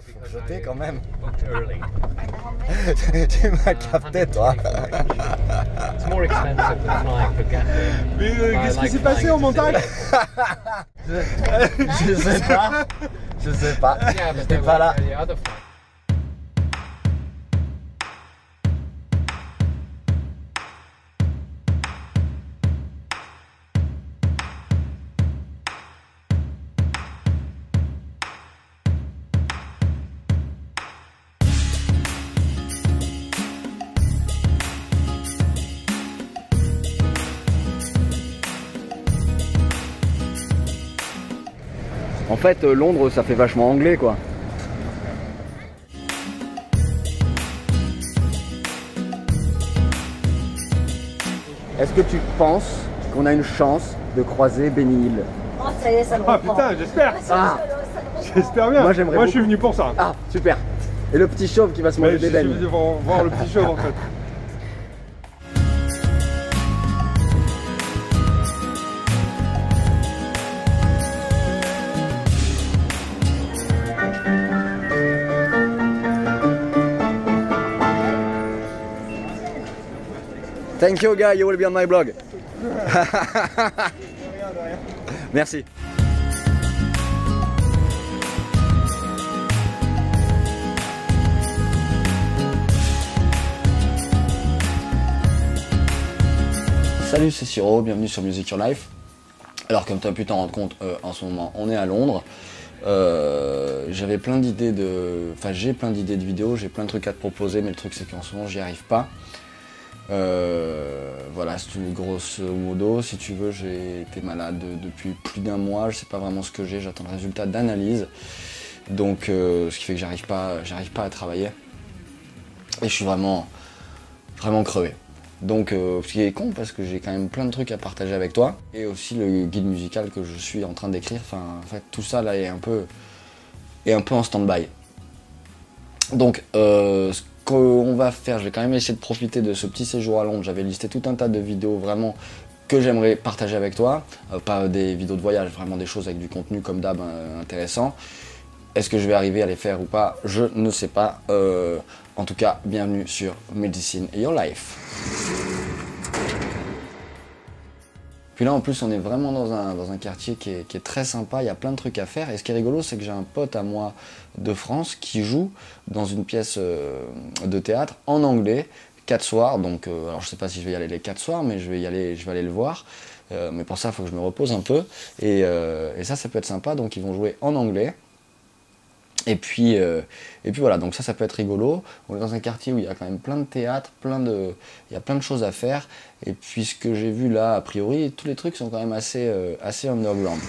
Faut jeter quand même. tu m'as capté, toi. Mais euh, qu'est-ce qui s'est passé en montagne Je sais pas. Je sais pas. J'étais pas là. En fait, euh, Londres, ça fait vachement anglais, quoi. Est-ce que tu penses qu'on a une chance de croiser Benny Hill Oh, ça y est, ça me Ah reprend. putain, j'espère Ah, J'espère bien Moi, j'aimerais Moi je suis venu pour ça. ah, super. Et le petit chauve qui va se manger je des suis bennes. venu voir, voir le petit show en fait. Thank you, guy. You will be on my blog. Merci. Salut, c'est Siro, bienvenue sur Music Your Life. Alors, comme tu as pu t'en rendre compte, euh, en ce moment, on est à Londres. Euh, J'avais plein d'idées de. Enfin, j'ai plein d'idées de vidéos, j'ai plein de trucs à te proposer, mais le truc, c'est qu'en ce moment, j'y arrive pas. Euh, voilà, c'est une grosse modo. Si tu veux, j'ai été malade depuis plus d'un mois. Je sais pas vraiment ce que j'ai. J'attends le résultat d'analyse. Donc, euh, ce qui fait que j'arrive pas, j'arrive pas à travailler. Et je suis vraiment, vraiment crevé. Donc, euh, ce qui est con parce que j'ai quand même plein de trucs à partager avec toi. Et aussi le guide musical que je suis en train d'écrire. Enfin, en fait, tout ça là est un peu, est un peu en stand-by. Donc, euh, qu'on va faire, je vais quand même essayer de profiter de ce petit séjour à Londres. J'avais listé tout un tas de vidéos vraiment que j'aimerais partager avec toi. Euh, pas des vidéos de voyage, vraiment des choses avec du contenu comme d'hab euh, intéressant. Est-ce que je vais arriver à les faire ou pas? Je ne sais pas. Euh, en tout cas, bienvenue sur Medicine Your Life. Puis là, en plus, on est vraiment dans un, dans un quartier qui est, qui est très sympa. Il y a plein de trucs à faire. Et ce qui est rigolo, c'est que j'ai un pote à moi de France qui joue dans une pièce euh, de théâtre en anglais, quatre soirs. Donc, euh, alors je sais pas si je vais y aller les quatre soirs, mais je vais y aller, je vais aller le voir. Euh, mais pour ça, il faut que je me repose un peu. Et, euh, et ça, ça peut être sympa. Donc, ils vont jouer en anglais. Et puis, euh, et puis voilà, donc ça, ça peut être rigolo. On est dans un quartier où il y a quand même plein de théâtres, plein de, il y a plein de choses à faire. Et puis ce que j'ai vu là, a priori, tous les trucs sont quand même assez, euh, assez underground.